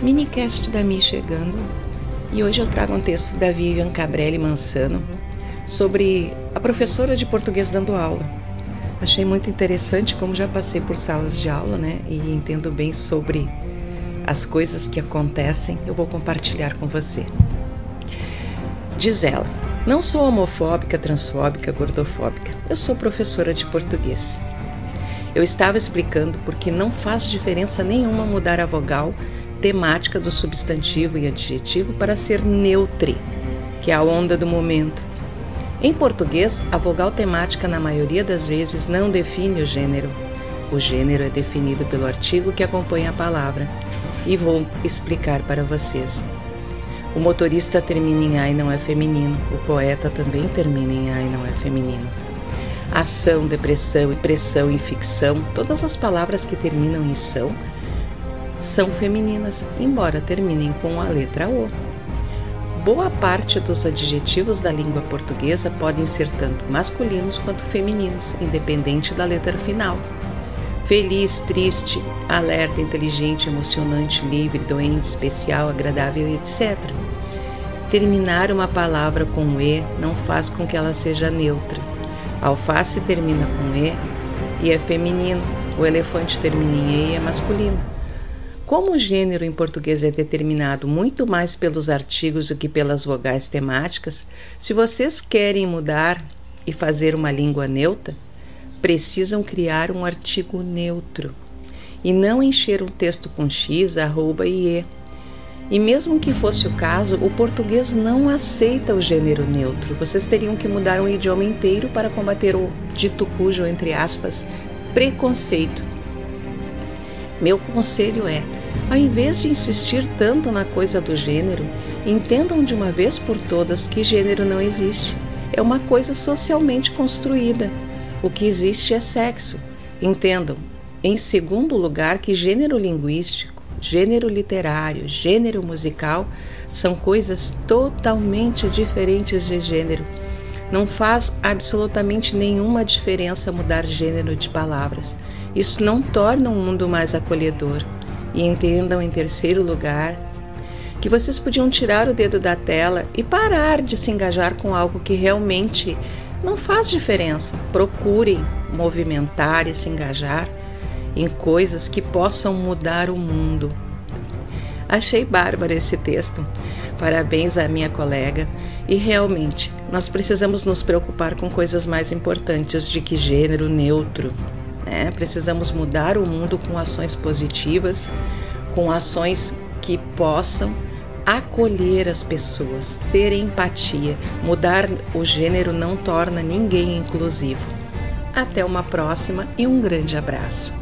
Minicast da Mi chegando e hoje eu trago um texto da Vivian Cabrelli Mansano sobre a professora de português dando aula. Achei muito interessante, como já passei por salas de aula, né, e entendo bem sobre as coisas que acontecem, eu vou compartilhar com você. Diz ela: Não sou homofóbica, transfóbica, gordofóbica. Eu sou professora de português. Eu estava explicando porque não faz diferença nenhuma mudar a vogal temática do substantivo e adjetivo para ser neutre, que é a onda do momento. Em português, a vogal temática na maioria das vezes não define o gênero. O gênero é definido pelo artigo que acompanha a palavra. E vou explicar para vocês. O motorista termina em A e não é feminino. O poeta também termina em A e não é feminino. Ação, depressão, pressão e ficção, todas as palavras que terminam em são são femininas, embora terminem com a letra O. Boa parte dos adjetivos da língua portuguesa podem ser tanto masculinos quanto femininos, independente da letra final. Feliz, triste, alerta, inteligente, emocionante, livre, doente, especial, agradável, etc. Terminar uma palavra com E não faz com que ela seja neutra. Alface termina com E e é feminino. O elefante termina em E e é masculino. Como o gênero em português é determinado muito mais pelos artigos do que pelas vogais temáticas, se vocês querem mudar e fazer uma língua neutra, precisam criar um artigo neutro e não encher um texto com x, arroba e e. E mesmo que fosse o caso, o português não aceita o gênero neutro. Vocês teriam que mudar um idioma inteiro para combater o dito cujo, entre aspas, preconceito. Meu conselho é ao invés de insistir tanto na coisa do gênero, entendam de uma vez por todas que gênero não existe. É uma coisa socialmente construída. O que existe é sexo. Entendam, em segundo lugar, que gênero linguístico, gênero literário, gênero musical são coisas totalmente diferentes de gênero. Não faz absolutamente nenhuma diferença mudar gênero de palavras. Isso não torna o um mundo mais acolhedor. E entendam, em terceiro lugar, que vocês podiam tirar o dedo da tela e parar de se engajar com algo que realmente não faz diferença. Procurem movimentar e se engajar em coisas que possam mudar o mundo. Achei bárbaro esse texto. Parabéns à minha colega. E realmente, nós precisamos nos preocupar com coisas mais importantes de que gênero neutro. Né? Precisamos mudar o mundo com ações positivas, com ações que possam acolher as pessoas, ter empatia. Mudar o gênero não torna ninguém inclusivo. Até uma próxima e um grande abraço.